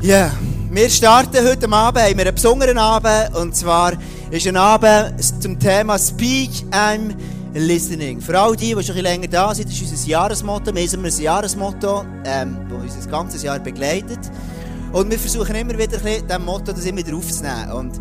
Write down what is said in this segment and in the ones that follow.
Ja, wir starten heute Abend, haben wir einen besonderen Abend, und zwar ist ein Abend zum Thema Speak I'm Listening. Für all die, die schon ein länger da sind, ist unser Jahresmotto. Wir haben ein Jahresmotto, ähm, das uns das ganze Jahr begleitet. Und wir versuchen immer wieder diesem Motto das immer wieder aufzunehmen. Und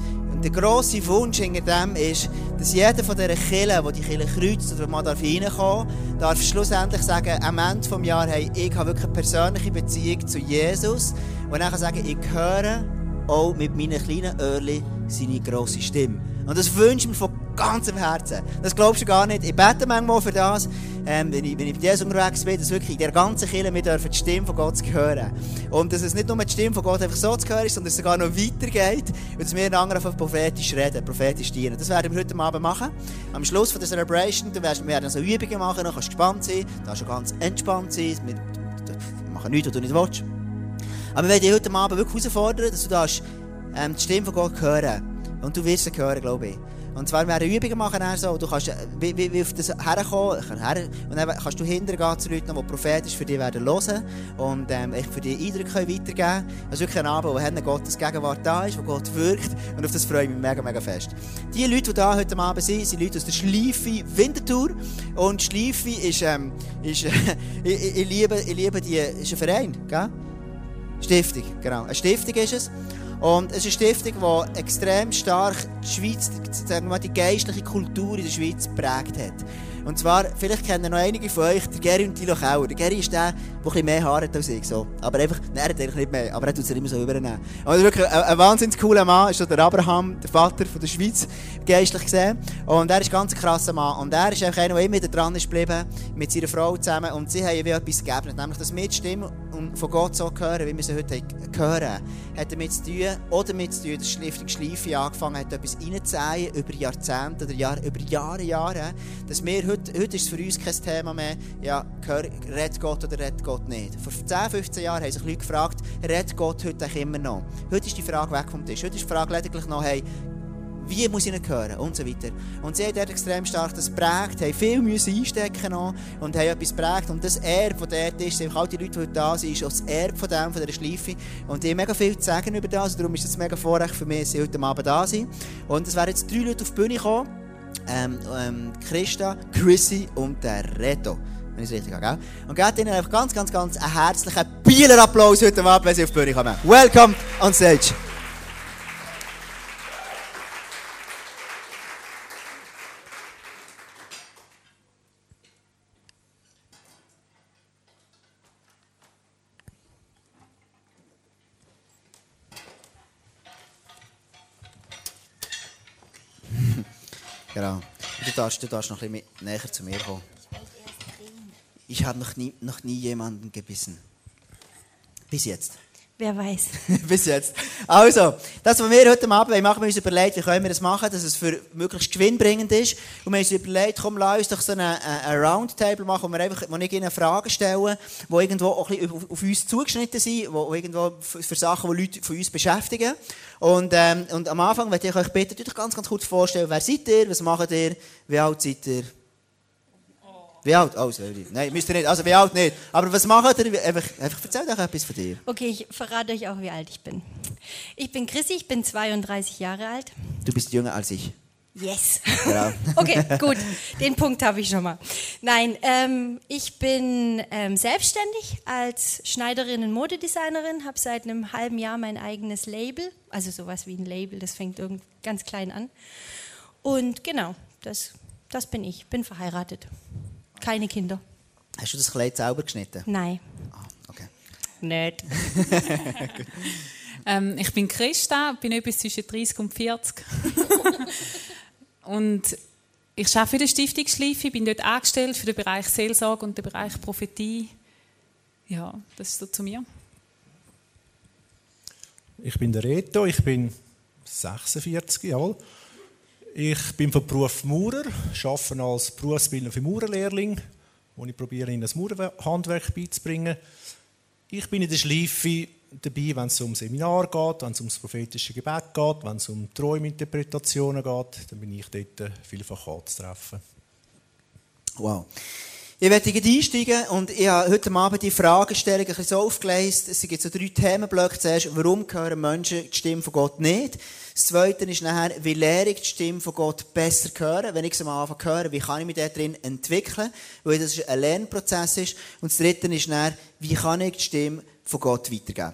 der grosse Wunsch hinter dem ist, dass jeder von diesen Killen, der die Kille kreuzt oder reinkommen darf, darf schlussendlich sagen, am Ende des Jahres, hey, ich habe wirklich eine persönliche Beziehung zu Jesus. Und dann kann sagen, ich höre auch mit meinen kleinen Öhrchen seine grosse Stimme. Und das wünsche ich mir von ganzem Herzen. Das glaubst du gar nicht. Ich bete manchmal für das, ähm, wenn, ich, wenn ich mit Jesus unterwegs bin, dass wirklich in der ganzen Kirche wir dürfen die Stimme von Gott hören. Und dass es nicht nur die Stimme von Gott einfach so zu hören ist, sondern dass es sogar noch weitergeht und dass wir einander einfach prophetisch reden, prophetisch dienen. Das werden wir heute Abend machen. Am Schluss von der Celebration, du wirst, wir werden so Übungen machen, dann kannst du gespannt sein, du kannst schon ganz entspannt sein, wir machen nichts, was du nicht willst. Aber wir werden dich heute Abend wirklich herausfordern, dass du darfst, ähm, die Stimme von Gott hören. Und du wirst sie hören, glaube ich. Und zwar werden Übungen machen, so, du kannst wie, wie, wie auf das herkommen, her, und dann kannst du hintergehen zu Leuten, die prophetisch für dich werden hören und ähm, für dich Eindrücke weitergeben. Das ist wirklich ein Abend, wo Gottes Gegenwart da ist, wo Gott wirkt und auf das freue ich mich mega, mega fest. Die Leute, die da heute Abend sind, sind Leute aus der Schleife Winterthur und Schleife ist, ähm, ich, liebe, ich liebe die, ist ein Verein, gell? Stiftung, genau. Eine Stiftung ist es. Und es ist eine Stiftung, die extrem stark die Schweiz, die geistliche Kultur in der Schweiz geprägt hat. Und zwar, vielleicht kennen noch einige von euch den Gary und Tilo Kauer. Der Gary ist der, der ein mehr Haare hat als ich. So. Aber einfach, er hat nicht mehr, aber er tut es immer so übernehmen. Und wirklich ein, wahnsinnig cooler Mann, ist der Abraham, der Vater von der Schweiz, geistlich gesehen. Und er ist ganz ein krasser Mann. Und er ist einfach einer, der immer dran ist geblieben, mit seiner Frau zusammen. Und sie haben wie etwas gegeben, nämlich, wir die Stimme von Gott so hören, wie wir sie heute hören, hat damit zu tun, oder damit zu tun, dass Stiftung Schleife angefangen hat, etwas reinzuzählen über Jahrzehnte oder Jahr, über Jahre, Jahre, dass wir heute, heute ist es für uns kein Thema mehr, ja, redet Gott oder redet Gott nicht. Vor 10, 15 Jahren haben sich Leute gefragt, redet Gott heute immer noch? Heute ist die Frage weg vom Tisch. Heute ist die Frage lediglich noch, hey, wie muss ich ihn hören und so weiter. Und sie haben dort extrem stark das prägt, haben viel müssen einstecken noch und haben etwas prägt. Und das Erbe, das dort ist, sind all die Leute, die heute da sind, ist auch das Erbe von dem, von dieser Schleife. Und die haben mega viel zu sagen über das. Darum ist es mega Vorrecht für mich, dass sie heute Abend da sind. Und es werden jetzt drei Leute auf die Bühne kommen ähm, ähm, Christa, Chrissy und der Reto. Wenn ich es richtig habe? Und gebt ihnen einfach ganz, ganz, ganz einen herzlichen Bieler Applaus heute Abend, wenn sie auf die Bühne kommen. Welcome on stage. Darfst, du darfst noch ein bisschen näher zu mir kommen. Ich habe noch nie, noch nie jemanden gebissen. Bis jetzt. Wer weiß. Bis jetzt. Also, das, was wir heute Abend machen, wir uns überlegt, wie können wir das machen, dass es für möglichst gewinnbringend ist. Und wir haben uns überlegt, komm, lass uns doch so eine, eine Roundtable machen, wo wir einfach, wo ich Ihnen Fragen stellen, die irgendwo auch ein bisschen auf, uns zugeschnitten sind, wo irgendwo für, für Sachen, die Leute von uns beschäftigen. Und, ähm, und am Anfang möchte ich euch bitten, euch ganz, ganz kurz vorstellen, wer seid ihr, was macht ihr, wie alt seid ihr? Wie alt? Oh, sorry. Nein, müsst ihr nicht. Also, wie alt nicht. Aber was macht ihr? Einfach, einfach erzähl doch etwas von dir. Okay, ich verrate euch auch, wie alt ich bin. Ich bin Chrissy, ich bin 32 Jahre alt. Du bist jünger als ich. Yes. Ja. okay, gut. Den Punkt habe ich schon mal. Nein, ähm, ich bin ähm, selbstständig als Schneiderin und Modedesignerin, habe seit einem halben Jahr mein eigenes Label, also sowas wie ein Label, das fängt irgend ganz klein an. Und genau, das, das bin ich. Bin verheiratet. Keine Kinder. Hast du das Kleid selber geschnitten? Nein. Ah, okay. Nicht. ähm, ich bin Christa, bin etwas zwischen 30 und 40. und ich arbeite für die Stiftung Schleife, bin dort angestellt für den Bereich Seelsorge und den Bereich Prophetie. Ja, das ist so zu mir. Ich bin der Reto, ich bin 46 Jahre alt. Ich bin von Beruf Maurer, arbeite als Berufsbildner für Maurerlehrling, wo ich probiere, ihnen das Maurerhandwerk beizubringen. Ich bin in der Schleife dabei, wenn es um Seminar geht, wenn es um das prophetische Gebet geht, wenn es um Träuminterpretationen geht, dann bin ich dort vielfach anzutreffen. Wow. Ich werde einsteigen und ich habe heute Abend die Fragestellung ein bisschen so aufgelesen. Es gibt so drei Themenblöcke. Zuerst, warum hören Menschen die Stimme von Gott nicht? Das Zweite ist nachher, wie lehre ich die Stimme von Gott besser hören? Wenn ich es am Anfang höre, wie kann ich mich da drin entwickeln? Weil das ein Lernprozess ist. Und das Dritte ist nachher, wie kann ich die Stimme von Gott weitergeben?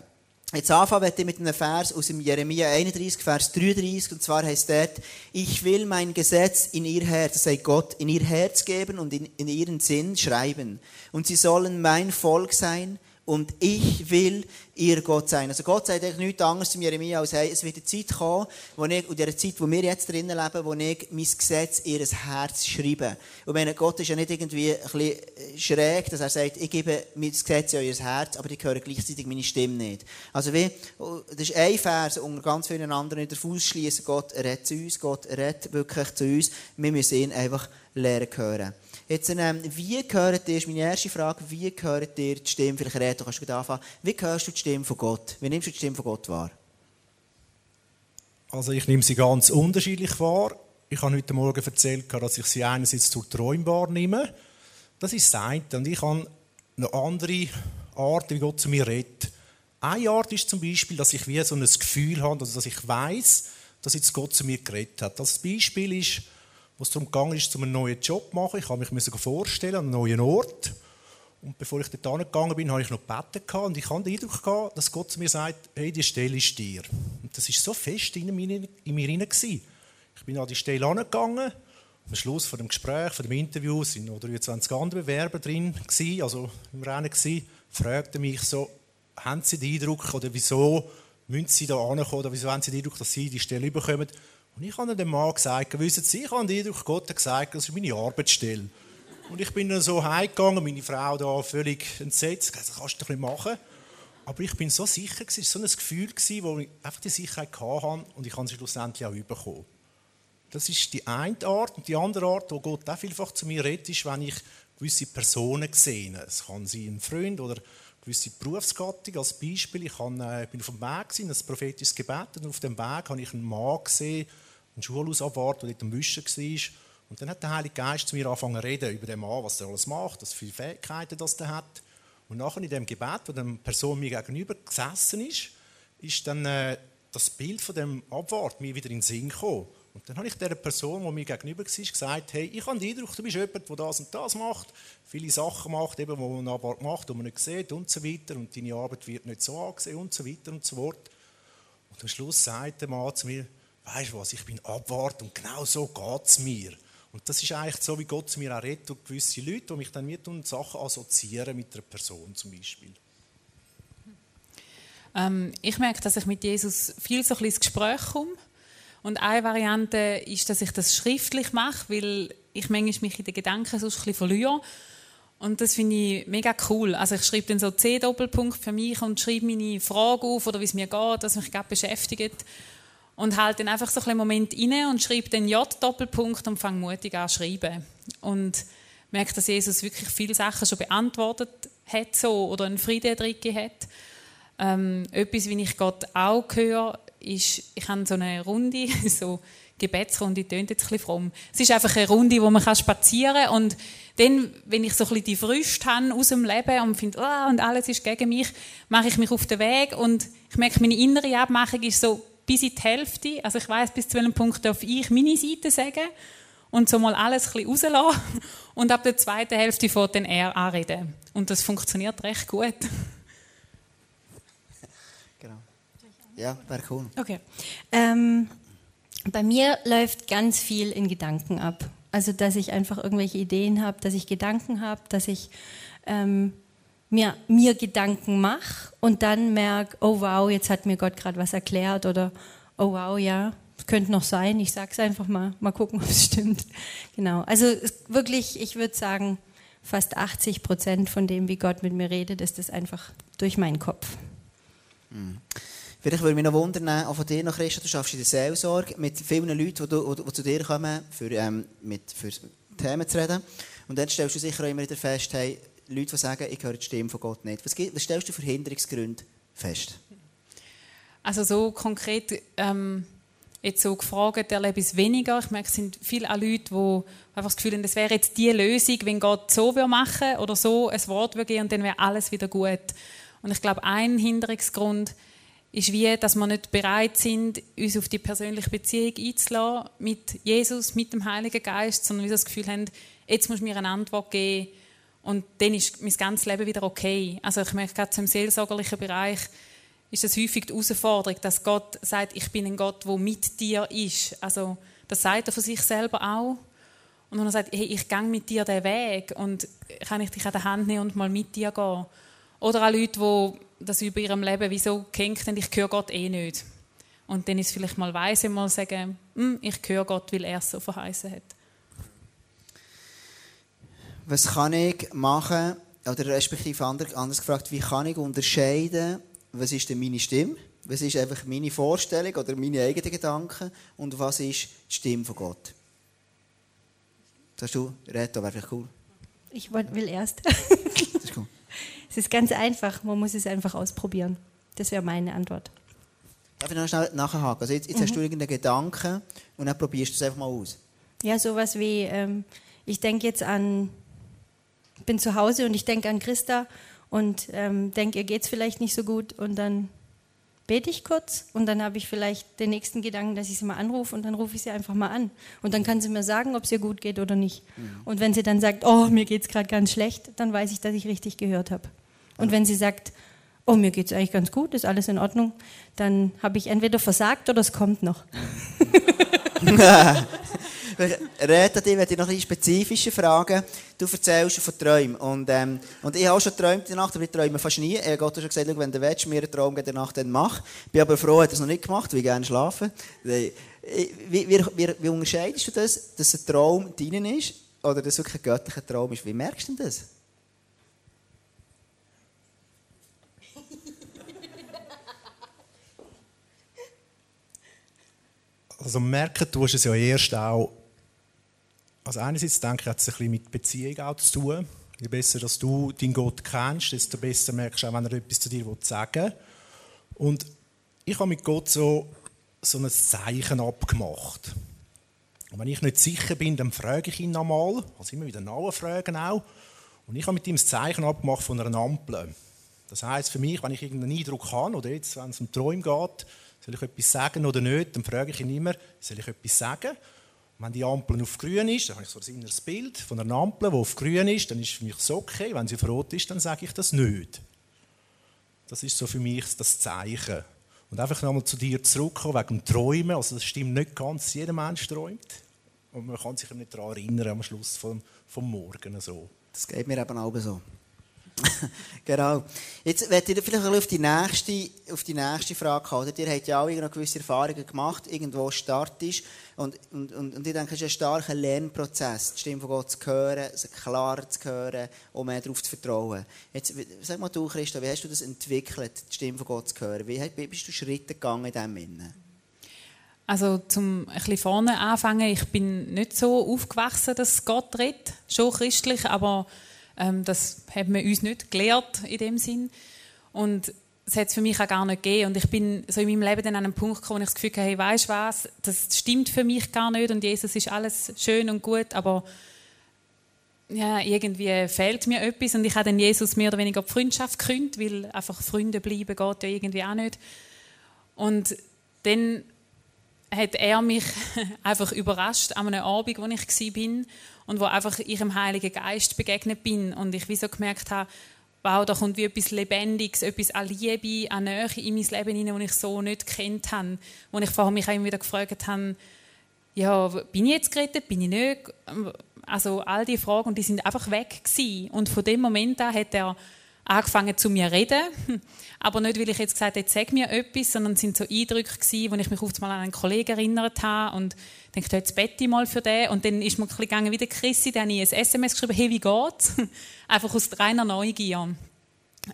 Jetzt anfangen ich mit einem Vers aus dem Jeremia 31, Vers 33, und zwar heißt dort, ich will mein Gesetz in ihr Herz, sagt Gott, in ihr Herz geben und in, in ihren Sinn schreiben. Und sie sollen mein Volk sein und ich will ihr Gott sein. Also Gott sagt eigentlich nichts anderes zu Jeremia als, hey, es wird eine Zeit kommen, wo ich, in der Zeit, wo wir jetzt drinnen leben, wo ich mein Gesetz in ihr Herz schreibe. Und meine, Gott ist ja nicht irgendwie ein bisschen schräg, dass er sagt, ich gebe mein Gesetz in euer Herz, aber ich höre gleichzeitig meine Stimme nicht. Also wie, das ist ein Vers unter ganz vielen anderen der Fuß schließen, Gott redet zu uns, Gott redet wirklich zu uns. Wir müssen ihn einfach lernen hören. Jetzt, ähm, wie gehört dir, ist meine erste Frage, wie gehört dir die Stimme, vielleicht Reto, kannst du anfangen, wie hörst du die Stimme von Gott? Wie nimmst du die Stimme von Gott wahr? Also ich nehme sie ganz unterschiedlich wahr. Ich habe heute Morgen erzählt, dass ich sie einerseits zur Träume wahrnehme. Das ist das. Und ich habe eine andere Art, wie Gott zu mir redet. Eine Art ist zum Beispiel, dass ich wie so ein Gefühl habe, also dass ich weiß, dass jetzt Gott zu mir geredet hat. Das Beispiel ist, wo es darum um einen neuen Job zu machen. Ich habe mich vorstellen an einem neuen Ort. Und bevor ich dort gegangen bin, habe ich noch gebeten und ich hatte den Eindruck dass Gott zu mir sagt, hey, die Stelle ist dir. Und das ist so fest in mir, in Ich bin an die Stelle angegangen. Am Schluss von dem Gespräch, von dem Interview, sind noch 23 andere Bewerber drin also im Rennen gewesen, fragten mich so, haben Sie den Eindruck, oder wieso müssen Sie da ankommen, oder wieso haben Sie den Eindruck, dass Sie die Stelle bekommen? Und ich habe dem Mann gesagt, wissen Sie, ich habe den Eindruck, Gott hat gesagt, das ist meine Arbeitsstelle. Und ich bin dann so heimgegangen, meine Frau da völlig entsetzt, das kannst du doch nicht machen. Aber ich bin so sicher, es war so ein Gefühl, wo ich einfach die Sicherheit hatte und ich habe sie schlussendlich auch bekommen. Das ist die eine Art. Und die andere Art, wo Gott auch vielfach zu mir redet, ist, wenn ich gewisse Personen sehe. Es kann sein ein Freund oder eine gewisse Berufsgattung. Als Beispiel, ich äh, bin auf dem Weg, ein prophetisches Gebet, und auf dem Weg habe ich einen Mann gesehen, einen Schulhausabwart, der dort am Wischen war. Und dann hat der Heilige Geist zu mir angefangen zu reden über den Mann, was er alles macht, was viele Fähigkeiten das er hat. Und nachher in dem Gebet, wo die Person mir gegenüber gesessen ist, ist dann äh, das Bild von dem Abwart mir wieder in den Sinn gekommen. Und dann habe ich der Person, die mir gegenüber war, gesagt, hey, ich habe den Eindruck, du bist jemand, der das und das macht, viele Sachen macht, eben, die man Abwart macht, die man nicht sieht und so weiter und deine Arbeit wird nicht so angesehen und so weiter und so fort. Und am Schluss sagt der Mann zu mir, weißt du was, ich bin Abwart und genau so geht es mir. Und das ist eigentlich so, wie Gott mir auch redet und gewisse Leute, die mich dann mit und Sachen assoziieren mit einer Person zum Beispiel. Ähm, ich merke, dass ich mit Jesus viel so ein ins Gespräch komme. Und eine Variante ist, dass ich das schriftlich mache, weil ich manchmal mich in den Gedanken sonst ein verliere. Und das finde ich mega cool. Also ich schreibe dann so C-Doppelpunkt für mich und schreibe meine Frage auf oder wie es mir geht, was mich gerade beschäftigt und halte dann einfach so einen Moment inne und schreibe den J-Doppelpunkt und fange mutig an zu schreiben. Und merke, dass Jesus wirklich viele Sachen schon beantwortet hat so, oder einen Frieden drin hat. Ähm, etwas, wie ich Gott auch höre, ist, ich habe so eine Runde, so Gebetsrunde, tönt jetzt ein fromm. Es ist einfach eine Runde, wo man spazieren kann und dann, wenn ich so ein die Früchte habe aus dem Leben und finde, oh, und alles ist gegen mich, mache ich mich auf den Weg und ich merke, meine innere Abmachung ist so, bis in die Hälfte, also ich weiß bis zu welchem Punkt darf ich meine Seite sagen und so mal alles ein bisschen rauslassen und ab der zweiten Hälfte fährt dann er anreden. Und das funktioniert recht gut. Genau. Ja, wäre cool. Okay. Ähm, bei mir läuft ganz viel in Gedanken ab. Also, dass ich einfach irgendwelche Ideen habe, dass ich Gedanken habe, dass ich ähm, mir, mir Gedanken mache und dann merke, oh wow, jetzt hat mir Gott gerade was erklärt oder oh wow, ja, könnte noch sein, ich sage es einfach mal, mal gucken, ob es stimmt. Genau, also wirklich, ich würde sagen, fast 80 Prozent von dem, wie Gott mit mir redet, ist das einfach durch meinen Kopf. Mhm. Vielleicht würde mich noch wundern, auch von dir noch, Christa, du schaffst in der Seelsorge mit vielen Leuten, die, die zu dir kommen, für, ähm, mit, für Themen zu reden. Und dann stellst du sicher auch immer wieder fest, hey, Leute, die sagen, ich höre die Stimme von Gott nicht. Was, stellst du für Hinderungsgründe fest? Also so konkret, ähm, jetzt so gefragt, erlebe ich es weniger. Ich merke, es sind viele Leute, die einfach das Gefühl haben, das wäre jetzt die Lösung, wenn Gott so machen würde oder so ein Wort geben und dann wäre alles wieder gut. Und ich glaube, ein Hinderungsgrund ist wie, dass wir nicht bereit sind, uns auf die persönliche Beziehung einzulassen mit Jesus, mit dem Heiligen Geist, sondern wir das Gefühl haben, jetzt muss mir eine Antwort geben und dann ist mein ganzes Leben wieder okay. Also ich merke gerade im seelsorgerlichen Bereich, ist das häufig die Herausforderung, dass Gott sagt, ich bin ein Gott, der mit dir ist. Also das sagt er von sich selber auch. Und wenn er sagt, hey, ich gehe mit dir den Weg und kann ich dich an der Hand nehmen und mal mit dir gehen. Oder auch Leute, die das über ihrem Leben wieso gehängt haben, ich höre Gott eh nicht. Und dann ist es vielleicht mal weise, mal sagen, hm, ich höre Gott, weil er es so verheißen hat. Was kann ich machen, oder respektive anders gefragt, wie kann ich unterscheiden, was ist denn meine Stimme, was ist einfach meine Vorstellung oder meine eigenen Gedanken und was ist die Stimme von Gott? Sagst du, Reto, wäre vielleicht cool. Ich will erst. das ist cool. Es ist ganz einfach, man muss es einfach ausprobieren. Das wäre meine Antwort. Darf ich noch schnell nachhaken? Also jetzt, jetzt mhm. hast du irgendeinen Gedanken und dann probierst du es einfach mal aus. Ja, sowas wie, ähm, ich denke jetzt an, bin zu Hause und ich denke an Christa und ähm, denke, ihr geht es vielleicht nicht so gut und dann bete ich kurz und dann habe ich vielleicht den nächsten Gedanken, dass ich sie mal anrufe und dann rufe ich sie einfach mal an. Und dann kann sie mir sagen, ob es ihr gut geht oder nicht. Mhm. Und wenn sie dann sagt, oh, mir geht es gerade ganz schlecht, dann weiß ich, dass ich richtig gehört habe. Und wenn sie sagt, oh, mir geht es eigentlich ganz gut, ist alles in Ordnung, dann habe ich entweder versagt oder es kommt noch. Reta, dich werde ich noch ein spezifischer fragen. Du erzählst von Träumen. Und, ähm, und ich habe schon geträumt in der Nacht, aber ich träume fast nie. Ich habe Gott schon gesagt, wenn du willst, mir einen Traum in der Nacht, dann mach. Ich bin aber froh, er es noch nicht gemacht, weil ich gerne schlafen. Wie, wie, wie, wie unterscheidest du das, dass ein Traum deinen ist oder dass es wirklich ein göttlicher Traum ist? Wie merkst du das? Also merken tust du es ja erst auch, also einerseits denke ich, hat es ein bisschen mit Beziehung auch zu tun. Je besser, dass du deinen Gott kennst, desto besser merkst du auch, wenn er etwas zu dir sagen will. Und ich habe mit Gott so, so ein Zeichen abgemacht. Und wenn ich nicht sicher bin, dann frage ich ihn nochmal, also immer wieder nachfragen auch. Und ich habe mit ihm ein Zeichen abgemacht von einer Ampel. Das heißt für mich, wenn ich irgendeinen Eindruck habe, oder jetzt, wenn es um Träume geht, soll ich etwas sagen oder nicht, dann frage ich ihn immer, soll ich etwas sagen? Wenn die Ampel auf grün ist, dann habe ich so ein inneres Bild von einer Ampel, die auf grün ist, dann ist für mich so okay. Wenn sie auf rot ist, dann sage ich das nicht. Das ist so für mich das Zeichen. Und einfach nochmal zu dir zurückkommen, wegen dem Träumen. Also das stimmt nicht ganz, jeder Mensch träumt. Und man kann sich nicht daran erinnern am Schluss vom, vom Morgen. So. Das geht mir eben auch so. genau. Jetzt werde ich vielleicht auf die nächste, auf die nächste Frage kommen. Ihr habt ja auch gewisse Erfahrungen gemacht, irgendwo startest. Und, und, und, und ich denke, es ist ein starker Lernprozess, die Stimme von Gott zu hören, sie klarer zu hören und mehr darauf zu vertrauen. Jetzt, sag mal du, Christa, wie hast du das entwickelt, die Stimme von Gott zu hören? Wie bist du Schritte gegangen in diesem Sinne? Also zum ein bisschen vorne anfangen, ich bin nicht so aufgewachsen, dass Gott redet, schon christlich, aber ähm, das haben wir uns nicht gelehrt in dem Sinn. Und das hat es für mich auch gar nicht gegeben. Und ich bin so in meinem Leben dann an einen Punkt gekommen, wo ich das Gefühl hatte, hey, weißt du was, das stimmt für mich gar nicht und Jesus ist alles schön und gut, aber ja, irgendwie fehlt mir etwas und ich habe dann Jesus mehr oder weniger die Freundschaft gekündigt, weil einfach Freunde bleiben geht ja irgendwie auch nicht. Und dann hat er mich einfach überrascht an einem Abend, wo ich war und wo einfach ich dem Heiligen Geist begegnet bin und ich wie so gemerkt habe, wow, da kommt wie etwas Lebendiges, etwas an Liebe, an Nähe in mein Leben hinein, das ich so nicht kennt habe. Wo ich vorher mich auch immer wieder gefragt habe, ja, bin ich jetzt gerettet, bin ich nicht? Also all die Fragen, und die sind einfach weg gewesen. Und von dem Moment an hat er angefangen zu mir reden. Aber nicht, weil ich jetzt gesagt habe, jetzt sag mir etwas, sondern es sind so Eindrücke gewesen, wo ich mich oft mal an einen Kollegen erinnert habe und dachte, jetzt bete ich mal für den. Und dann ist mir ein bisschen gegangen wie der Chrissy, dann habe ich ein SMS geschrieben, hey, wie geht's? Einfach aus reiner Neugier.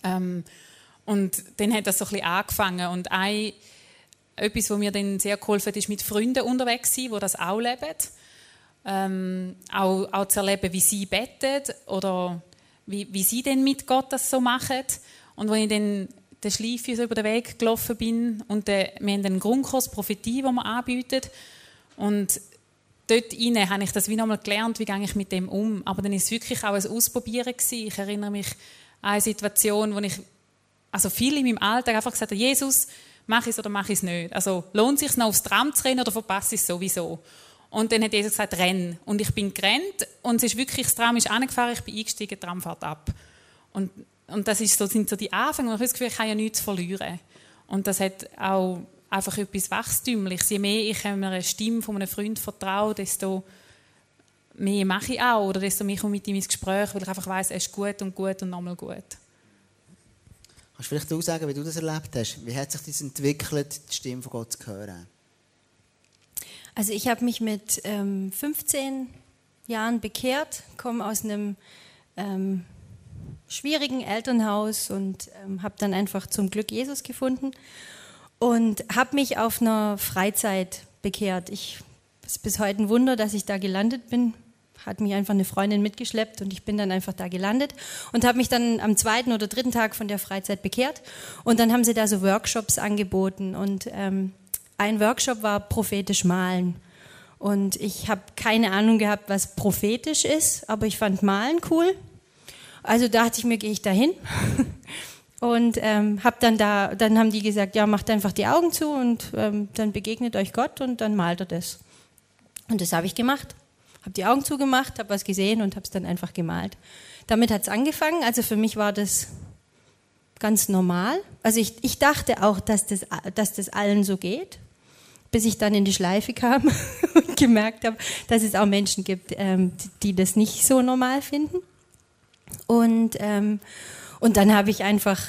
Ähm, und dann hat das so ein bisschen angefangen. Und ein, etwas, was mir dann sehr geholfen hat, ist mit Freunden unterwegs sein, die das auch leben. Ähm, auch, auch zu erleben, wie sie beten oder wie, wie sie denn mit Gott das so machen. Und wenn ich dann der Schleife über den Weg gelaufen bin. Und der, wir haben einen Grundkurs Prophetie, den wir anbieten. Und dort rein habe ich das wie nochmal gelernt, wie gehe ich mit dem um. Aber dann war es wirklich auch ein Ausprobieren gewesen. Ich erinnere mich an eine Situation, wo ich also viel in meinem Alltag einfach gesagt habe, Jesus, mach ich es oder mach ich es nicht. Also lohnt es sich noch aufs Tram zu rennen oder verpasse ich es sowieso? Und dann hat Jesus gesagt, renn. Und ich bin gerannt und es ist wirklich, das Tram ist angefahren, ich bin eingestiegen, Tram fährt ab. Und, und das ist so, sind so die Anfänge, wo ich das Gefühl ich habe ja nichts verlieren. Und das hat auch einfach etwas Wachstümliches. Je mehr ich einer Stimme von einem Freund vertraue, desto mehr mache ich auch. Oder desto mehr komme ich mit ihm ins Gespräch, weil ich einfach weiß, er ist gut und gut und nochmal gut. Kannst du vielleicht auch sagen, wie du das erlebt hast? Wie hat sich das entwickelt, die Stimme von Gott zu hören? Also ich habe mich mit ähm, 15 Jahren bekehrt, komme aus einem ähm, schwierigen Elternhaus und ähm, habe dann einfach zum Glück Jesus gefunden und habe mich auf einer Freizeit bekehrt. Ich ist bis heute ein Wunder, dass ich da gelandet bin. Hat mich einfach eine Freundin mitgeschleppt und ich bin dann einfach da gelandet und habe mich dann am zweiten oder dritten Tag von der Freizeit bekehrt. Und dann haben sie da so Workshops angeboten und ähm, ein Workshop war prophetisch malen. Und ich habe keine Ahnung gehabt, was prophetisch ist, aber ich fand Malen cool. Also dachte ich mir, gehe ich da hin. Und ähm, hab dann da, dann haben die gesagt, ja, macht einfach die Augen zu und ähm, dann begegnet euch Gott und dann malt er das. Und das habe ich gemacht. Habe die Augen zugemacht, habe was gesehen und habe es dann einfach gemalt. Damit hat es angefangen. Also für mich war das ganz normal. Also ich, ich dachte auch, dass das, dass das allen so geht bis ich dann in die Schleife kam und gemerkt habe, dass es auch Menschen gibt, ähm, die das nicht so normal finden. Und, ähm, und dann habe ich einfach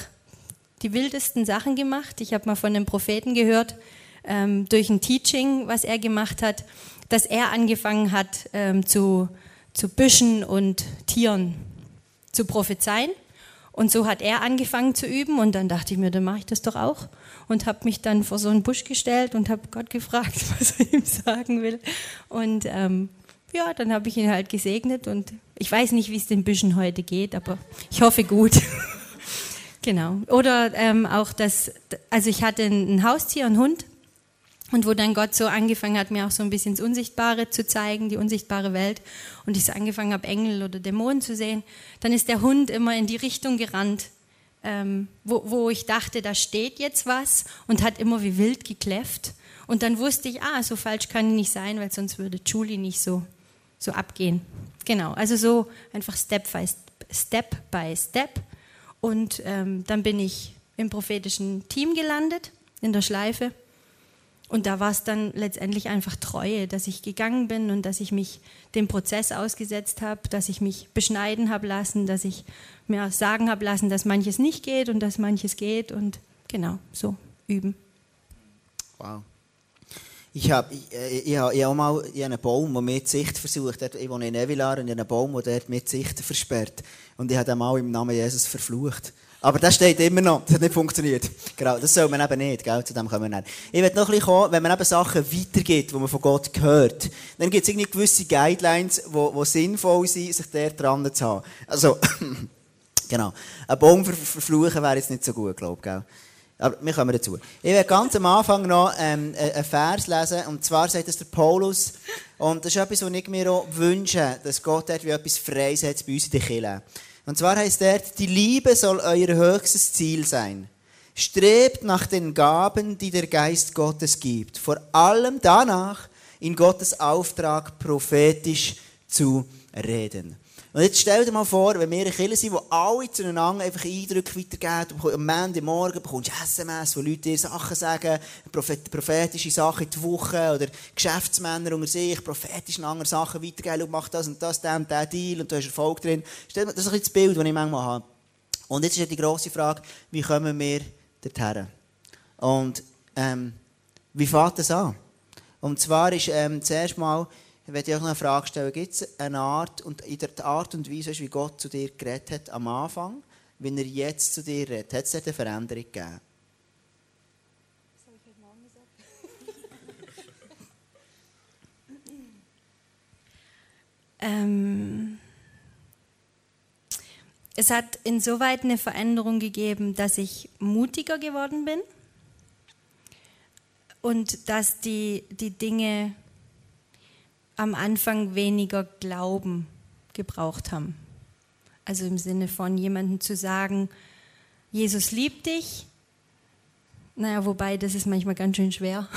die wildesten Sachen gemacht. Ich habe mal von einem Propheten gehört, ähm, durch ein Teaching, was er gemacht hat, dass er angefangen hat, ähm, zu, zu Büschen und Tieren zu prophezeien. Und so hat er angefangen zu üben und dann dachte ich mir, dann mache ich das doch auch und habe mich dann vor so einen Busch gestellt und habe Gott gefragt, was er ihm sagen will. Und ähm, ja, dann habe ich ihn halt gesegnet und ich weiß nicht, wie es den Büschen heute geht, aber ich hoffe gut. genau. Oder ähm, auch das, also ich hatte ein Haustier, einen Hund und wo dann Gott so angefangen hat, mir auch so ein bisschen das Unsichtbare zu zeigen, die unsichtbare Welt, und ich so angefangen habe, Engel oder Dämonen zu sehen, dann ist der Hund immer in die Richtung gerannt, ähm, wo, wo ich dachte, da steht jetzt was und hat immer wie wild gekläfft. Und dann wusste ich, ah, so falsch kann ich nicht sein, weil sonst würde Julie nicht so, so abgehen. Genau, also so einfach Step by Step. By step. Und ähm, dann bin ich im prophetischen Team gelandet, in der Schleife. Und da war es dann letztendlich einfach Treue, dass ich gegangen bin und dass ich mich dem Prozess ausgesetzt habe, dass ich mich beschneiden habe lassen, dass ich mir sagen habe lassen, dass manches nicht geht und dass manches geht und genau so üben. Wow. Ich habe ich, äh, ich, ich auch mal in einen Baum, der mir die Sicht versucht. Ich wohne in Evilar und in einem Baum, der mir die Sicht versperrt. Und ich habe den mal im Namen Jesus verflucht. Aber das steht immer noch. Das hat nicht funktioniert. Genau, das soll man eben nicht. Gell? Zu dem kommen wir nicht. Ich will noch ein bisschen kommen, wenn man eben Sachen weitergibt, die man von Gott hört, dann gibt es irgendwie gewisse Guidelines, die, sinnvoll sind, sich der dran zu haben. Also, genau. Ein Baum verfluchen wäre jetzt nicht so gut, glaube ich. Aber wir kommen dazu. Ich werde ganz am Anfang noch ähm, einen Vers lesen. Und zwar sagt es der Paulus. Und das ist etwas, was ich mir auch wünsche, dass Gott etwas freisetzt bei uns in der Kirche. Und zwar heißt er, die Liebe soll euer höchstes Ziel sein. Strebt nach den Gaben, die der Geist Gottes gibt. Vor allem danach, in Gottes Auftrag prophetisch zu reden. Und jetzt stell dir mal vor, wenn wir eine Kirche sind, wo alle zueinander einfach Eindrücke weitergeben, am Ende Morgen bekommst du SMS, wo Leute dir Sachen sagen, prophetische Sachen in die Woche, oder Geschäftsmänner unter sich, prophetisch andere Sachen weitergeben, mach das und das, den, den Deal, und du hast Erfolg drin. Stell dir, das ist ein das Bild, das ich manchmal habe. Und jetzt ist die grosse Frage, wie kommen wir dorthin? Und, ähm, wie fängt das an? Und zwar ist, ähm, zuerst mal, ich werde euch noch eine Frage stellen. Gibt es eine Art, und in der Art und Weise, wie Gott zu dir geredet hat am Anfang, wie er jetzt zu dir redet, hat es eine Veränderung gegeben? Ich ähm, es hat insoweit eine Veränderung gegeben, dass ich mutiger geworden bin und dass die, die Dinge am Anfang weniger Glauben gebraucht haben. Also im Sinne von jemandem zu sagen, Jesus liebt dich. Naja, wobei das ist manchmal ganz schön schwer,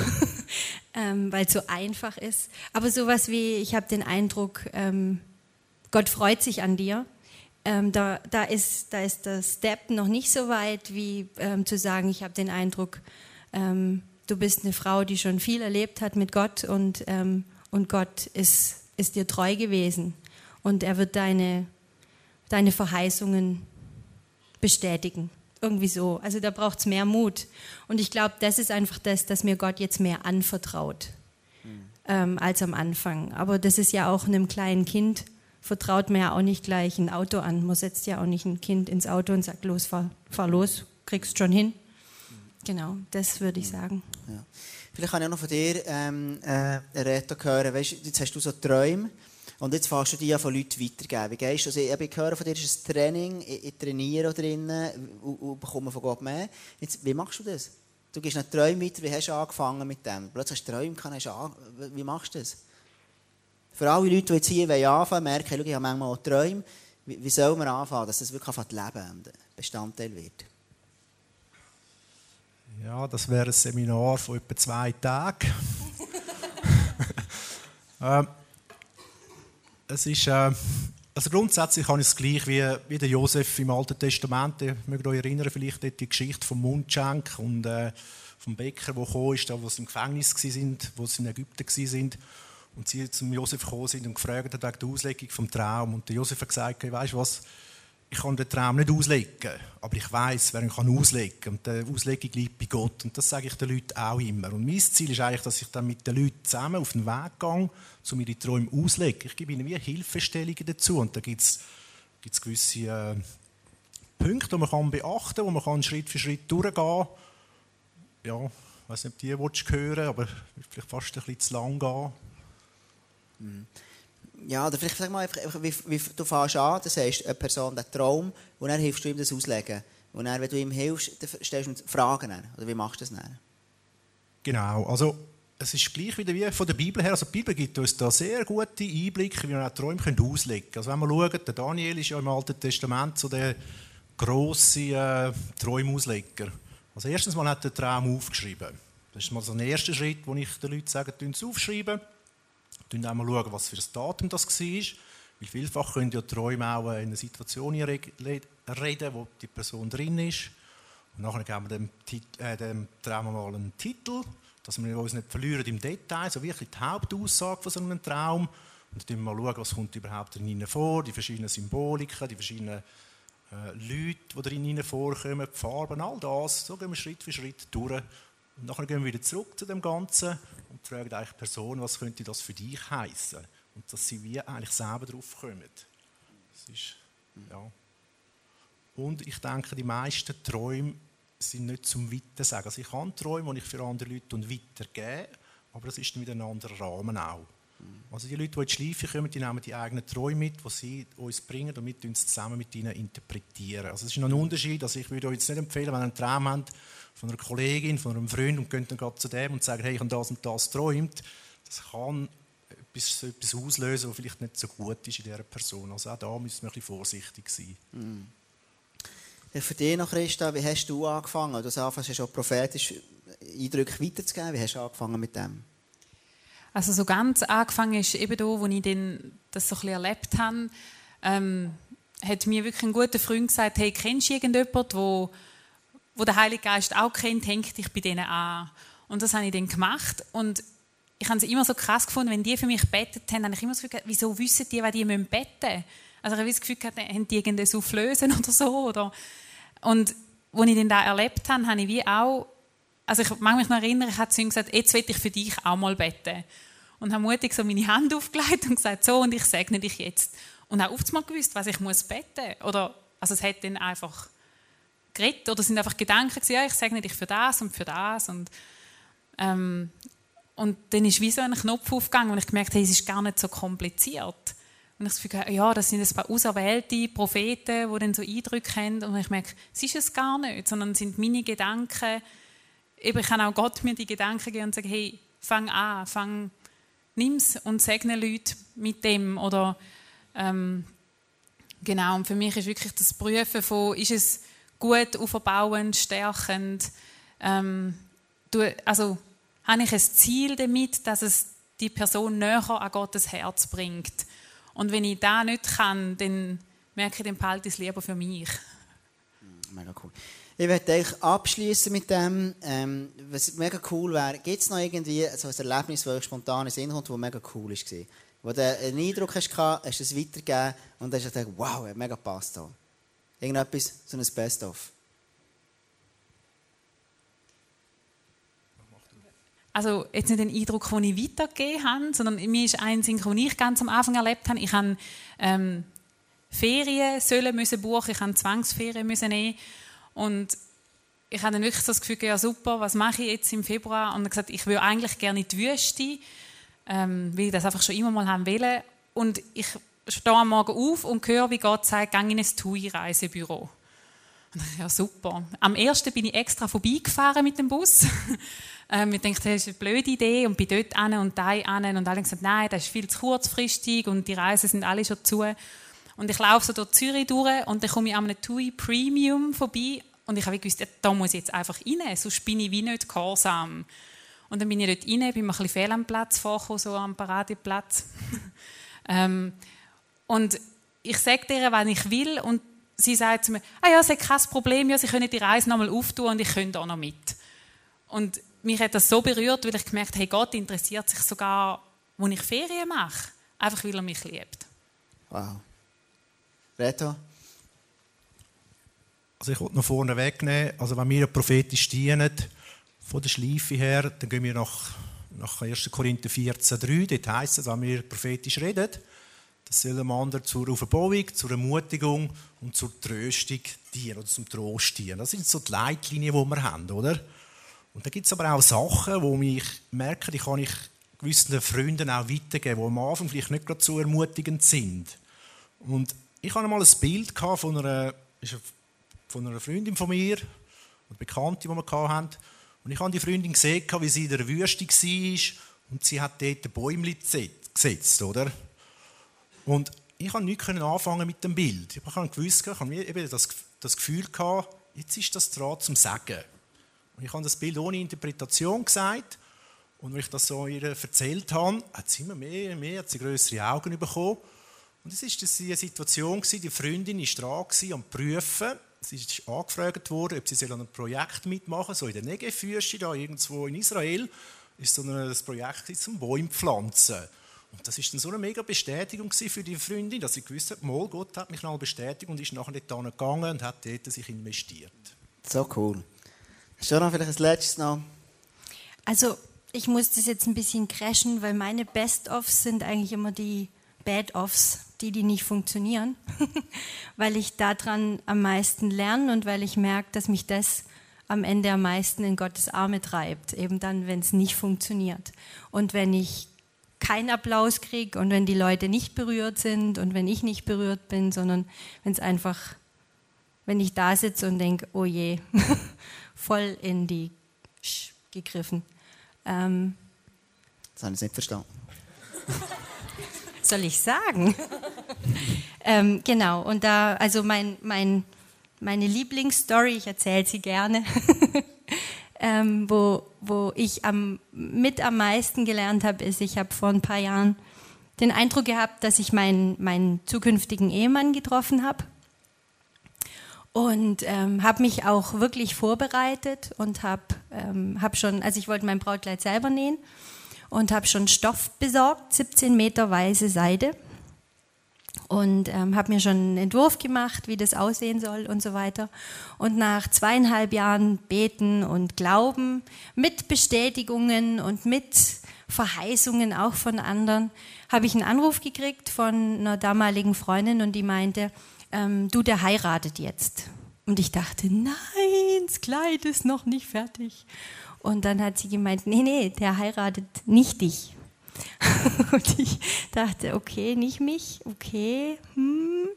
ähm, weil es so einfach ist. Aber sowas wie, ich habe den Eindruck, ähm, Gott freut sich an dir. Ähm, da, da, ist, da ist der Step noch nicht so weit, wie ähm, zu sagen, ich habe den Eindruck, ähm, du bist eine Frau, die schon viel erlebt hat mit Gott und, ähm, und Gott ist, ist dir treu gewesen. Und er wird deine, deine Verheißungen bestätigen. Irgendwie so. Also da braucht es mehr Mut. Und ich glaube, das ist einfach das, dass mir Gott jetzt mehr anvertraut mhm. ähm, als am Anfang. Aber das ist ja auch einem kleinen Kind vertraut man ja auch nicht gleich ein Auto an. Man setzt ja auch nicht ein Kind ins Auto und sagt, los, fahr, fahr los, kriegst schon hin. Genau, das würde ich sagen. Ja. Vielleicht kann ich auch noch von dir ähm, äh, Reto hören. Weißt, jetzt hast du so Träume und jetzt fährst du die ja von Leuten weitergeben. Wie gehst du? Also, ich, ich höre von dir, ist ein Training, ich, ich trainiere drinnen und, und bekomme von Gott mehr. Jetzt, wie machst du das? Du gehst einen Träume weiter, wie hast du angefangen mit dem? Plötzlich hast du Träume, hast du wie machst du das? Für alle Leute, die jetzt hier anfangen merken, hey, ich habe manchmal auch Träume. Wie, wie soll man anfangen, dass das wirklich ein Leben Bestandteil wird? Ja, das wäre ein Seminar von etwa zwei Tagen. ähm, es ist, äh, also grundsätzlich habe ich es gleich wie, wie der Josef im Alten Testament. Ihr mögt euch erinnern, vielleicht die Geschichte vom Mundschenk und äh, vom Bäcker, der gekommen ist, da, wo sie im Gefängnis waren, wo sie in Ägypten waren und sie zum Josef gekommen sind und gefragt haben wegen der Auslegung vom Traum. Und der Josef hat gesagt, hey, weißt du was, ich kann den Traum nicht auslegen, aber ich weiß, wer ihn kann auslegen kann. Und die Auslegung liegt bei Gott. Und das sage ich den Leuten auch immer. Und mein Ziel ist eigentlich, dass ich dann mit den Leuten zusammen auf den Weg gehe, um ihre Träume auszulegen. Ich gebe ihnen wie Hilfestellungen dazu. Und da gibt es gewisse äh, Punkte, die man beachten kann, wo man kann Schritt für Schritt durchgehen kann. Ja, ich weiß nicht, ob die willst hören, aber vielleicht fast ein bisschen zu lang gehen. Mhm. Ja, oder vielleicht sag mal einfach, wie, wie du fährst an, das heißt, eine Person einen Traum und dann hilfst du ihm das auslegen. Und dann, wenn du ihm hilfst, dann stellst du ihm Fragen. An. Oder wie machst du das dann? Genau, also es ist gleich wieder wie von der Bibel her. Also die Bibel gibt uns da sehr gute Einblicke, wie wir auch Träume auslegen können. Also wenn wir schauen, der Daniel ist ja im Alten Testament so der grosse äh, Träumausleger. Also erstens mal hat den Traum aufgeschrieben. Das ist mal so ein erster Schritt, wo ich den Leuten sage, es aufschreiben. Wir auch mal schauen, was für ein Datum das war. Weil vielfach können ja Träume auch in einer Situation reden, wo die Person drin ist. Und nachher geben wir dem, äh, dem Traum mal einen Titel, dass wir uns nicht verlieren im Detail, so wirklich die Hauptaussage von so einem Traum. Und dann mal schauen, was kommt überhaupt drin vor, die verschiedenen Symboliken, die verschiedenen äh, Leute, die drin vorkommen, die Farben, all das. So gehen wir Schritt für Schritt durch. Und nachher gehen wir wieder zurück zu dem Ganzen fragen eigentlich die Person, was könnte das für dich heißen? Und dass sie wie eigentlich selber drauf kommen. Das ist, ja. Und ich denke, die meisten Träume sind nicht zum Weitersagen. Also ich habe Träume, die ich für andere Leute weitergebe, aber es ist mit einem anderen Rahmen auch. Also die Leute, die in die Schleife kommen, die nehmen die eigenen Träume mit, die sie uns bringen und wir zusammen mit ihnen interpretieren. Also es ist noch ein Unterschied. Also ich würde euch jetzt nicht empfehlen, wenn ihr einen Traum habt von einer Kollegin, von einem Freund und könnt dann gerade zu dem und sagen, hey, ich habe das und das geträumt. Das kann etwas, etwas auslösen, was vielleicht nicht so gut ist in dieser Person. Also auch da müssen wir ein bisschen vorsichtig sein. Mhm. Für dich noch, Christa, wie hast du angefangen? Du hast schon prophetisch Eindrücke weiterzugeben. Wie hast du angefangen mit dem? Also so ganz angefangen ist eben da, wo ich das so ein bisschen erlebt habe, ähm, hat mir wirklich ein guter Freund gesagt, hey, kennst du irgendjemanden, wo, wo der Heilige Geist auch kennt, hängt dich bei denen an. Und das habe ich dann gemacht und ich habe es immer so krass gefunden, wenn die für mich betet haben, habe ich immer das Gefühl wieso wissen die, was die beten müssen Also ich habe das Gefühl haben die irgendeine Soufflöse oder so. Oder? Und als ich dann da erlebt habe, habe ich wie auch also ich mag mich noch erinnern, ich habe zu ihm gesagt, jetzt will ich für dich auch mal beten. Und habe mutig so meine Hand aufgelegt und gesagt, so, und ich segne dich jetzt. Und auch oft mal gewusst, was ich muss beten. Oder, also es hat dann einfach geredet, oder sind einfach Gedanken gewesen, ja, ich segne dich für das und für das. Und, ähm, und dann ist wie so ein Knopf aufgegangen und ich gemerkt, hey, es ist gar nicht so kompliziert. Und ich Gefühl, ja, das sind ein paar auserwählte Propheten, die dann so Eindrücke haben. Und ich merke, es ist es gar nicht, sondern es sind meine Gedanken. Eben, ich kann auch Gott mir die Gedanken geben und sagen, hey, fang an, fang, nimm's und segne Leute mit dem. Oder, ähm, genau, und für mich ist wirklich das Prüfen von, ist es gut, auferbauend, stärkend, ähm, also, habe ich ein Ziel damit, dass es die Person näher an Gottes Herz bringt. Und wenn ich das nicht kann, dann merke ich, dann behalte ich es lieber für mich. Mega cool. Ich werde eigentlich abschließen mit dem, ähm, was mega cool wäre. Gibt es noch irgendwie so ein Erlebnis, das euch spontan in Sinn kommt, das mega cool war? Wo du einen Eindruck hast, hast du es weitergegeben und dann hast du gedacht, wow, mega passt da. Irgendetwas, so ein Best-of. also jetzt nicht den Eindruck, den ich weitergegeben habe, sondern mir ist ein Sinn, den ich ganz am Anfang erlebt habe. Ich habe ähm, Ferien sollen müssen buchen, ich habe Zwangsferien müssen nehmen und ich habe dann wirklich so das Gefühl, ja super, was mache ich jetzt im Februar? Und habe gesagt, ich will eigentlich gerne in die Wüste, ähm, weil ich das einfach schon immer mal haben wollen. Und ich stehe am Morgen auf und höre, wie Gott sagt, geh in ein TUI-Reisebüro. Ja, super. Am ersten bin ich extra vorbeigefahren mit dem Bus. ähm, ich dachte, das ist eine blöde Idee und bin dort an und da an und alle haben gesagt, nein, das ist viel zu kurzfristig und die Reisen sind alle schon zu. Und ich laufe so durch Zürich durch und dann komme ich an einem TUI Premium vorbei und ich habe gewusst, da muss ich jetzt einfach rein, sonst bin ich wie nicht gehorsam. Und dann bin ich dort rein, bin mir ein bisschen fehl am Platz vorgekommen, so am Paradeplatz. ähm, und ich sage dir, was ich will und sie sagt zu mir, ah ja, es ist kein Problem, ja, sie können die Reise nochmal auftun und ich könnte auch noch mit. Und mich hat das so berührt, weil ich gemerkt habe, hey, Gott interessiert sich sogar, wo ich Ferien mache, einfach weil er mich liebt. Wow. Reto? Also ich wollte noch vorne wegnehmen, also wenn wir prophetisch dienen, von der Schleife her, dann gehen wir nach, nach 1. Korinther 14,3, dort heisst es, wenn wir prophetisch reden, anderen zur Aufbauung, zur Ermutigung und zur Tröstung dienen oder zum Trost dienen. Das sind so die Leitlinien, die wir haben, oder? Und da gibt es aber auch Sachen, wo ich merke, die kann ich gewissen Freunden auch weitergeben, die am Anfang vielleicht nicht gerade so ermutigend sind. Und ich hatte mal ein Bild von einer, von einer Freundin von mir, eine Bekannte, die wir hatten. Und ich habe die Freundin gesehen, wie sie in der Wüste war und sie hat dort Bäume gesetzt, oder? Und ich konnte nichts anfangen mit dem Bild. Ich habe gewusst, ich habe eben das, das Gefühl gehabt, jetzt ist das dran zum Sagen. Und ich habe das Bild ohne Interpretation gesagt. Und wenn ich das so ihr erzählt habe, hat sie immer mehr und mehr, hat sie größere Augen bekommen. Und es war eine Situation, die Freundin war dran am Prüfen. Sie ist angefragt worden, ob sie an einem Projekt mitmachen soll. So in der Negev-Wüste, irgendwo in Israel, ist so ein Projekt zum Bäume pflanzen. Und das war dann so eine mega Bestätigung für die Freundin, dass sie gewusst hat, mal, Gott hat mich noch bestätigt und ist nachher dort gegangen und hat dort sich investiert. So cool. Hast du noch vielleicht das Letzte noch? Also, ich muss das jetzt ein bisschen crashen, weil meine Best-Offs sind eigentlich immer die Bad-Offs, die, die nicht funktionieren, weil ich daran am meisten lerne und weil ich merke, dass mich das am Ende am meisten in Gottes Arme treibt, eben dann, wenn es nicht funktioniert. Und wenn ich keinen Applaus kriege und wenn die Leute nicht berührt sind und wenn ich nicht berührt bin, sondern wenn es einfach, wenn ich da sitze und denke, oh je, voll in die Sch gegriffen. Ähm, das habe ich nicht verstanden. soll ich sagen? ähm, genau, und da, also mein, mein, meine Lieblingsstory, ich erzähle sie gerne, ähm, wo, wo ich am, mit am meisten gelernt habe, ist, ich habe vor ein paar Jahren den Eindruck gehabt, dass ich meinen, meinen zukünftigen Ehemann getroffen habe. Und ähm, habe mich auch wirklich vorbereitet und habe ähm, hab schon, also ich wollte mein Brautkleid selber nähen und habe schon Stoff besorgt, 17 Meter weiße Seide und ähm, habe mir schon einen Entwurf gemacht, wie das aussehen soll und so weiter. Und nach zweieinhalb Jahren Beten und Glauben, mit Bestätigungen und mit Verheißungen auch von anderen, habe ich einen Anruf gekriegt von einer damaligen Freundin und die meinte, ähm, du, der heiratet jetzt. Und ich dachte, nein, das Kleid ist noch nicht fertig. Und dann hat sie gemeint, nee, nee, der heiratet nicht dich. und ich dachte, okay, nicht mich, okay, hm.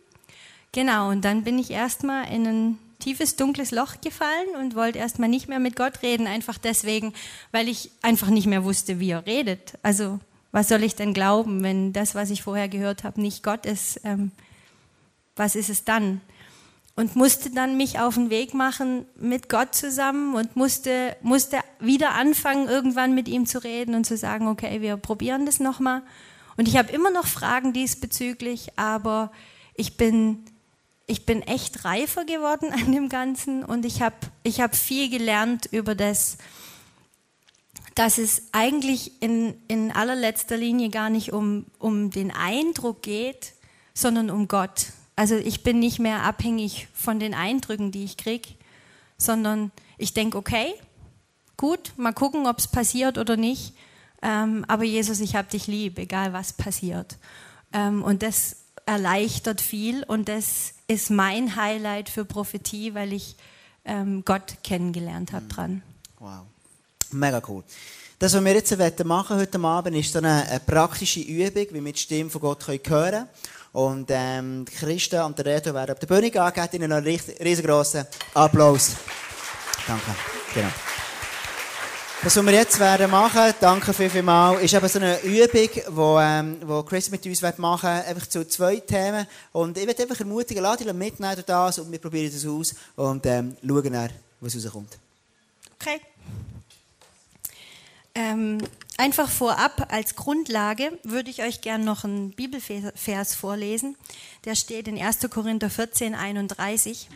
Genau, und dann bin ich erstmal in ein tiefes, dunkles Loch gefallen und wollte erstmal nicht mehr mit Gott reden, einfach deswegen, weil ich einfach nicht mehr wusste, wie er redet. Also, was soll ich denn glauben, wenn das, was ich vorher gehört habe, nicht Gott ist? Ähm, was ist es dann? Und musste dann mich auf den Weg machen mit Gott zusammen und musste, musste wieder anfangen, irgendwann mit ihm zu reden und zu sagen, okay, wir probieren das nochmal. Und ich habe immer noch Fragen diesbezüglich, aber ich bin ich bin echt reifer geworden an dem Ganzen und ich habe ich hab viel gelernt über das, dass es eigentlich in, in allerletzter Linie gar nicht um, um den Eindruck geht, sondern um Gott. Also ich bin nicht mehr abhängig von den Eindrücken, die ich kriege, sondern ich denke, okay, gut, mal gucken, ob es passiert oder nicht. Ähm, aber Jesus, ich habe dich lieb, egal was passiert. Ähm, und das erleichtert viel und das ist mein Highlight für Prophetie, weil ich ähm, Gott kennengelernt habe dran. Wow, mega cool. Das, was wir jetzt machen heute Abend, ist so eine, eine, praktische Übung, wie wir die Stimme von Gott hören können. Und ähm, Christa und der Reto werden auf der Bühne gehen. Gebt ihnen einen riesengroßen Applaus. Danke. Genau. Was wir jetzt werden machen, danke viel, viel mal, ist eben so eine Übung, wo, ähm, wo Chris mit uns machen wird, einfach zu zwei Themen. Und ich würde einfach ermutigen, lade dich mitnehmen durch das und wir probieren das aus und ähm, schauen dann, was rauskommt. Okay. Ähm, einfach vorab als Grundlage würde ich euch gerne noch einen Bibelvers vorlesen. Der steht in 1. Korinther 14, 31.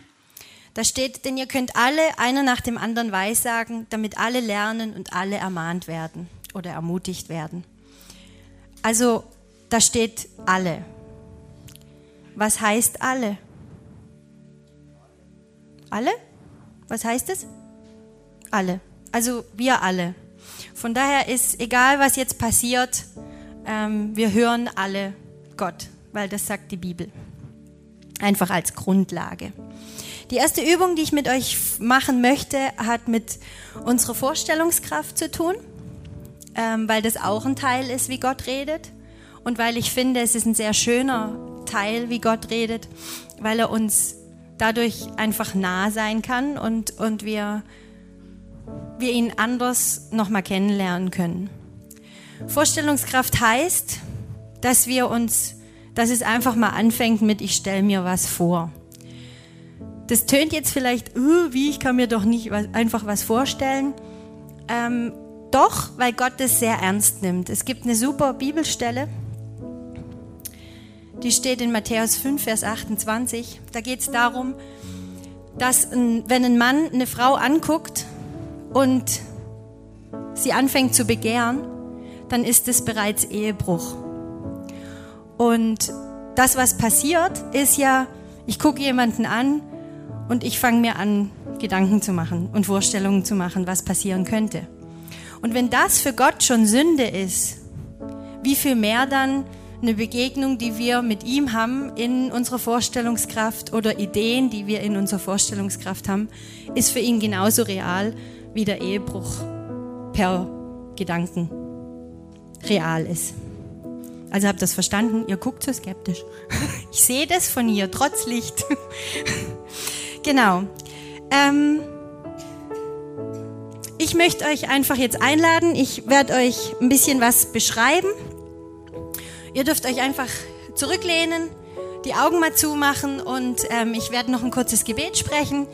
Da steht, denn ihr könnt alle einer nach dem anderen weissagen, damit alle lernen und alle ermahnt werden oder ermutigt werden. Also da steht alle. Was heißt alle? Alle? Was heißt es? Alle. Also wir alle. Von daher ist egal, was jetzt passiert, ähm, wir hören alle Gott, weil das sagt die Bibel. Einfach als Grundlage. Die erste Übung, die ich mit euch machen möchte, hat mit unserer Vorstellungskraft zu tun, ähm, weil das auch ein Teil ist, wie Gott redet. Und weil ich finde, es ist ein sehr schöner Teil, wie Gott redet, weil er uns dadurch einfach nah sein kann und, und wir, wir ihn anders nochmal kennenlernen können. Vorstellungskraft heißt, dass wir uns, dass es einfach mal anfängt mit, ich stelle mir was vor. Das tönt jetzt vielleicht, uh, wie, ich kann mir doch nicht was, einfach was vorstellen. Ähm, doch, weil Gott das sehr ernst nimmt. Es gibt eine super Bibelstelle, die steht in Matthäus 5, Vers 28. Da geht es darum, dass wenn ein Mann eine Frau anguckt und sie anfängt zu begehren, dann ist es bereits Ehebruch. Und das, was passiert, ist ja, ich gucke jemanden an und ich fange mir an, Gedanken zu machen und Vorstellungen zu machen, was passieren könnte. Und wenn das für Gott schon Sünde ist, wie viel mehr dann eine Begegnung, die wir mit ihm haben in unserer Vorstellungskraft oder Ideen, die wir in unserer Vorstellungskraft haben, ist für ihn genauso real wie der Ehebruch per Gedanken real ist. Also habt ihr das verstanden? Ihr guckt so skeptisch. Ich sehe das von hier, trotz Licht. Genau. Ähm, ich möchte euch einfach jetzt einladen. Ich werde euch ein bisschen was beschreiben. Ihr dürft euch einfach zurücklehnen, die Augen mal zumachen und ähm, ich werde noch ein kurzes Gebet sprechen,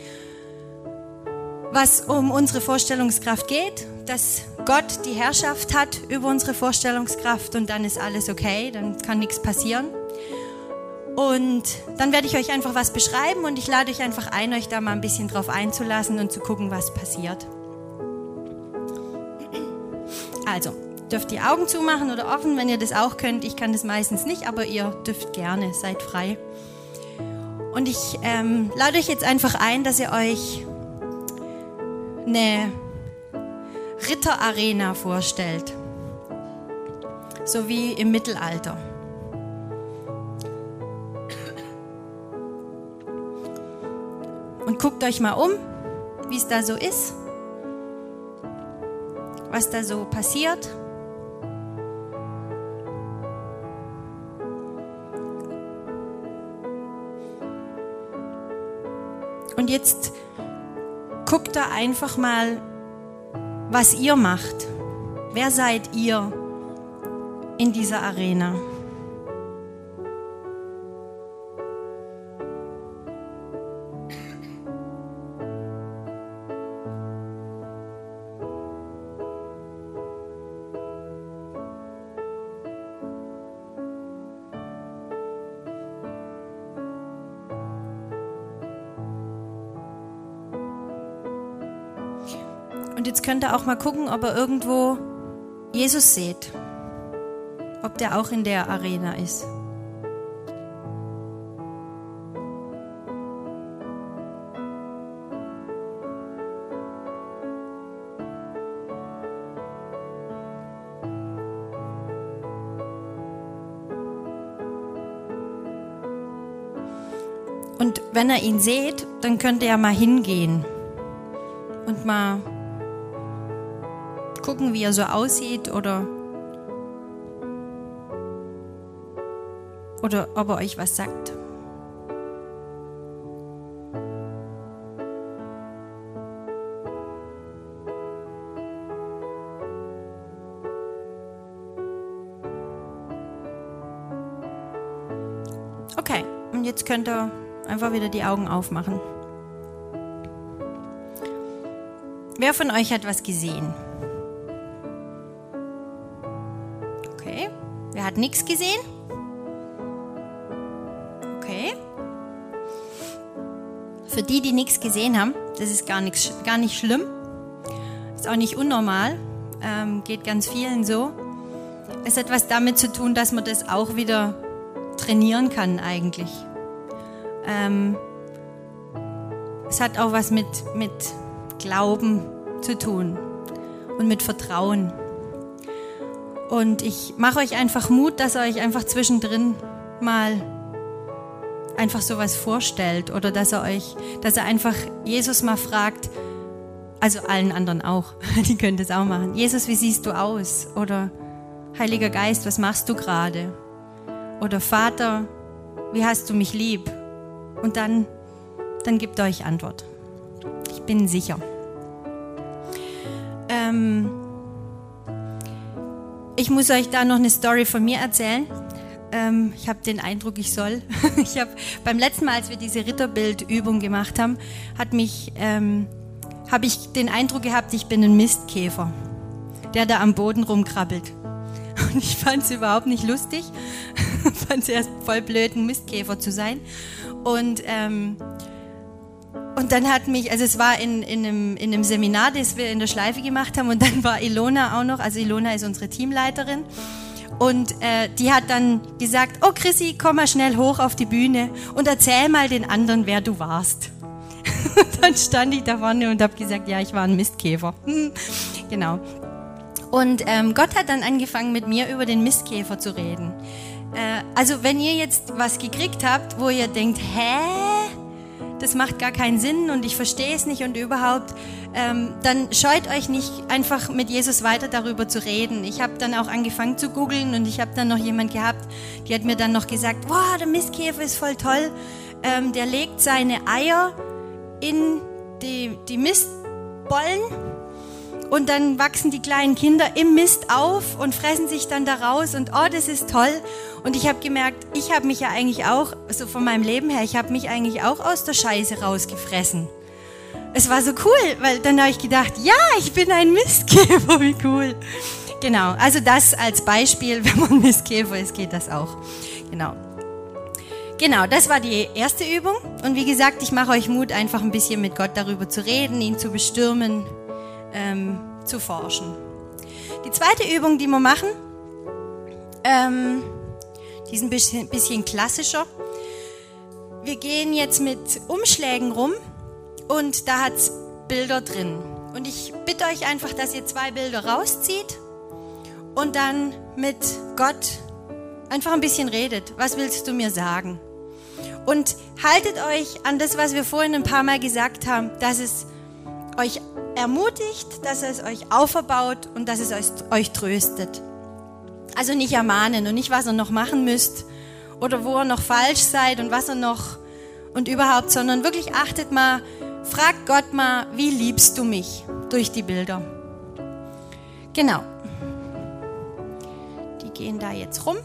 was um unsere Vorstellungskraft geht, dass Gott die Herrschaft hat über unsere Vorstellungskraft und dann ist alles okay, dann kann nichts passieren. Und dann werde ich euch einfach was beschreiben und ich lade euch einfach ein, euch da mal ein bisschen drauf einzulassen und zu gucken, was passiert. Also, dürft die Augen zumachen oder offen, wenn ihr das auch könnt. Ich kann das meistens nicht, aber ihr dürft gerne, seid frei. Und ich ähm, lade euch jetzt einfach ein, dass ihr euch eine Ritterarena vorstellt, so wie im Mittelalter. Und guckt euch mal um, wie es da so ist, was da so passiert. Und jetzt guckt da einfach mal, was ihr macht. Wer seid ihr in dieser Arena? Und jetzt könnt ihr auch mal gucken, ob ihr irgendwo Jesus seht. Ob der auch in der Arena ist. Und wenn ihr ihn seht, dann könnt ihr ja mal hingehen und mal gucken, wie er so aussieht oder, oder ob er euch was sagt. Okay, und jetzt könnt ihr einfach wieder die Augen aufmachen. Wer von euch hat was gesehen? Hat nichts gesehen? Okay. Für die, die nichts gesehen haben, das ist gar, nichts, gar nicht schlimm. Ist auch nicht unnormal. Ähm, geht ganz vielen so. Es hat was damit zu tun, dass man das auch wieder trainieren kann eigentlich. Ähm, es hat auch was mit, mit Glauben zu tun und mit Vertrauen. Und ich mache euch einfach Mut, dass ihr euch einfach zwischendrin mal einfach sowas vorstellt oder dass er euch, dass er einfach Jesus mal fragt, also allen anderen auch, die können das auch machen. Jesus, wie siehst du aus? Oder Heiliger Geist, was machst du gerade? Oder Vater, wie hast du mich lieb? Und dann, dann gibt euch Antwort. Ich bin sicher. Ähm, ich muss euch da noch eine Story von mir erzählen. Ähm, ich habe den Eindruck, ich soll. ich habe beim letzten Mal, als wir diese Ritterbildübung gemacht haben, hat mich, ähm, habe ich den Eindruck gehabt, ich bin ein Mistkäfer, der da am Boden rumkrabbelt. Und ich fand es überhaupt nicht lustig. fand es erst voll blöd, ein Mistkäfer zu sein. Und ähm, und dann hat mich, also es war in, in, einem, in einem Seminar, das wir in der Schleife gemacht haben, und dann war Ilona auch noch, also Ilona ist unsere Teamleiterin. Und äh, die hat dann gesagt, oh Chrissy, komm mal schnell hoch auf die Bühne und erzähl mal den anderen, wer du warst. und dann stand ich da vorne und habe gesagt, ja, ich war ein Mistkäfer. genau. Und ähm, Gott hat dann angefangen, mit mir über den Mistkäfer zu reden. Äh, also wenn ihr jetzt was gekriegt habt, wo ihr denkt, hä? Das macht gar keinen Sinn und ich verstehe es nicht und überhaupt, ähm, dann scheut euch nicht einfach mit Jesus weiter darüber zu reden. Ich habe dann auch angefangen zu googeln und ich habe dann noch jemand gehabt, die hat mir dann noch gesagt, wow, der Mistkäfer ist voll toll. Ähm, der legt seine Eier in die, die Mistbollen und dann wachsen die kleinen Kinder im Mist auf und fressen sich dann da raus und oh, das ist toll. Und ich habe gemerkt, ich habe mich ja eigentlich auch, so von meinem Leben her, ich habe mich eigentlich auch aus der Scheiße rausgefressen. Es war so cool, weil dann habe ich gedacht, ja, ich bin ein Mistkäfer, wie cool. Genau, also das als Beispiel, wenn man Mistkäfer ist, geht das auch. Genau. Genau, das war die erste Übung. Und wie gesagt, ich mache euch Mut, einfach ein bisschen mit Gott darüber zu reden, ihn zu bestürmen, ähm, zu forschen. Die zweite Übung, die wir machen, ähm, die ist ein bisschen, bisschen klassischer. Wir gehen jetzt mit Umschlägen rum und da hat es Bilder drin. Und ich bitte euch einfach, dass ihr zwei Bilder rauszieht und dann mit Gott einfach ein bisschen redet. Was willst du mir sagen? Und haltet euch an das, was wir vorhin ein paar Mal gesagt haben, dass es euch ermutigt, dass es euch auferbaut und dass es euch, euch tröstet. Also nicht ermahnen und nicht, was ihr noch machen müsst oder wo ihr noch falsch seid und was ihr noch und überhaupt, sondern wirklich achtet mal, fragt Gott mal, wie liebst du mich durch die Bilder. Genau. Die gehen da jetzt rum.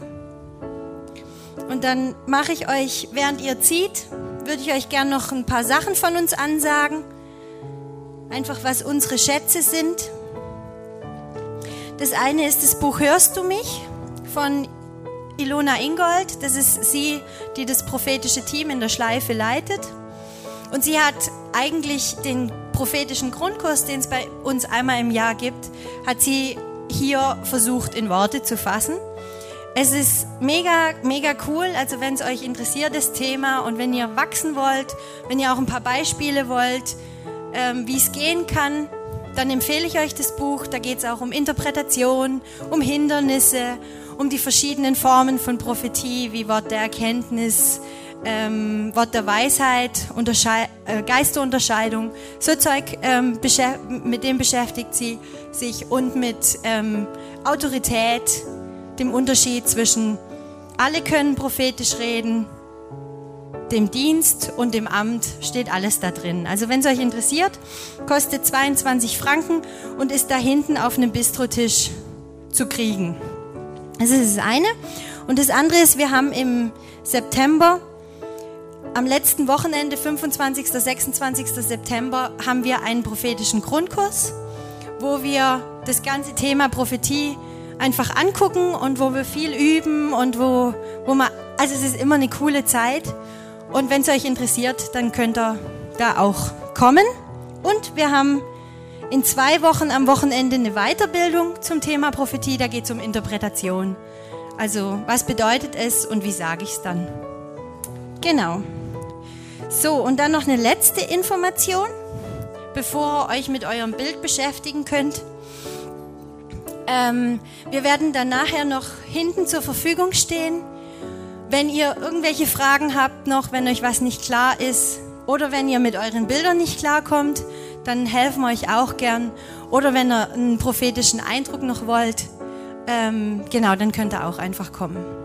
Und dann mache ich euch, während ihr zieht, würde ich euch gerne noch ein paar Sachen von uns ansagen. Einfach was unsere Schätze sind. Das eine ist das Buch Hörst du mich von Ilona Ingold. Das ist sie, die das prophetische Team in der Schleife leitet. Und sie hat eigentlich den prophetischen Grundkurs, den es bei uns einmal im Jahr gibt, hat sie hier versucht in Worte zu fassen. Es ist mega, mega cool. Also wenn es euch interessiert, das Thema und wenn ihr wachsen wollt, wenn ihr auch ein paar Beispiele wollt, ähm, wie es gehen kann, dann empfehle ich euch das Buch. Da geht es auch um Interpretation, um Hindernisse, um die verschiedenen Formen von Prophetie, wie Wort der Erkenntnis, ähm, Wort der Weisheit, Unterschei äh, Geisterunterscheidung. So Zeug, ähm, mit dem beschäftigt sie sich und mit ähm, Autorität, dem Unterschied zwischen alle können prophetisch reden, dem Dienst und dem Amt steht alles da drin. Also wenn es euch interessiert, kostet 22 Franken und ist da hinten auf einem Bistrotisch zu kriegen. Das ist das eine. Und das andere ist, wir haben im September, am letzten Wochenende, 25. 26. September, haben wir einen prophetischen Grundkurs, wo wir das ganze Thema Prophetie einfach angucken und wo wir viel üben und wo, wo man, also es ist immer eine coole Zeit. Und wenn es euch interessiert, dann könnt ihr da auch kommen. Und wir haben in zwei Wochen am Wochenende eine Weiterbildung zum Thema Prophetie. Da geht es um Interpretation. Also was bedeutet es und wie sage ich es dann? Genau. So, und dann noch eine letzte Information, bevor ihr euch mit eurem Bild beschäftigen könnt. Ähm, wir werden dann nachher noch hinten zur Verfügung stehen. Wenn ihr irgendwelche Fragen habt noch, wenn euch was nicht klar ist oder wenn ihr mit euren Bildern nicht klarkommt, dann helfen wir euch auch gern. Oder wenn ihr einen prophetischen Eindruck noch wollt, ähm, genau, dann könnt ihr auch einfach kommen.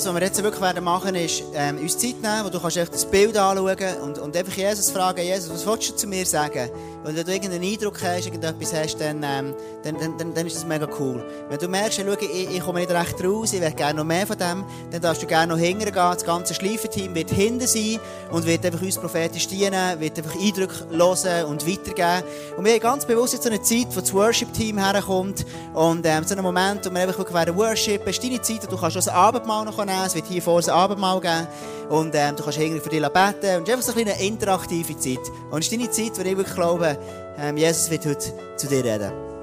Das, was wir jetzt wirklich werden machen, ist ähm, uns Zeit nehmen, wo du kannst das Bild anschauen und, und einfach Jesus fragen, Jesus, was willst du zu mir sagen? Und wenn du irgendeinen Eindruck hast, irgendetwas hast, dann, ähm, dann, dann, dann, dann, ist das mega cool. Wenn du merkst, schau, ich, komme nicht recht raus, ich will gerne noch mehr von dem, dann darfst du gerne noch hingehen. Das ganze Schleifenteam wird hinten sein und wird einfach uns prophetisch dienen, wird einfach Eindrücke hören und weitergeben. Und wir haben ganz bewusst jetzt so eine Zeit, wo das Worship-Team herkommt und ähm, so einen Moment, wo wir einfach wirklich werden Worship, es ist deine Zeit, du kannst auch das Abendmahl noch nehmen, es wird hier vor ein Abendmahl geben und ähm, du kannst irgendwie für dich beten und es ist einfach so eine interaktive Zeit. Und es ist deine Zeit, wo ich wirklich glaube, ähm, Jesus wird heute zu dir reden.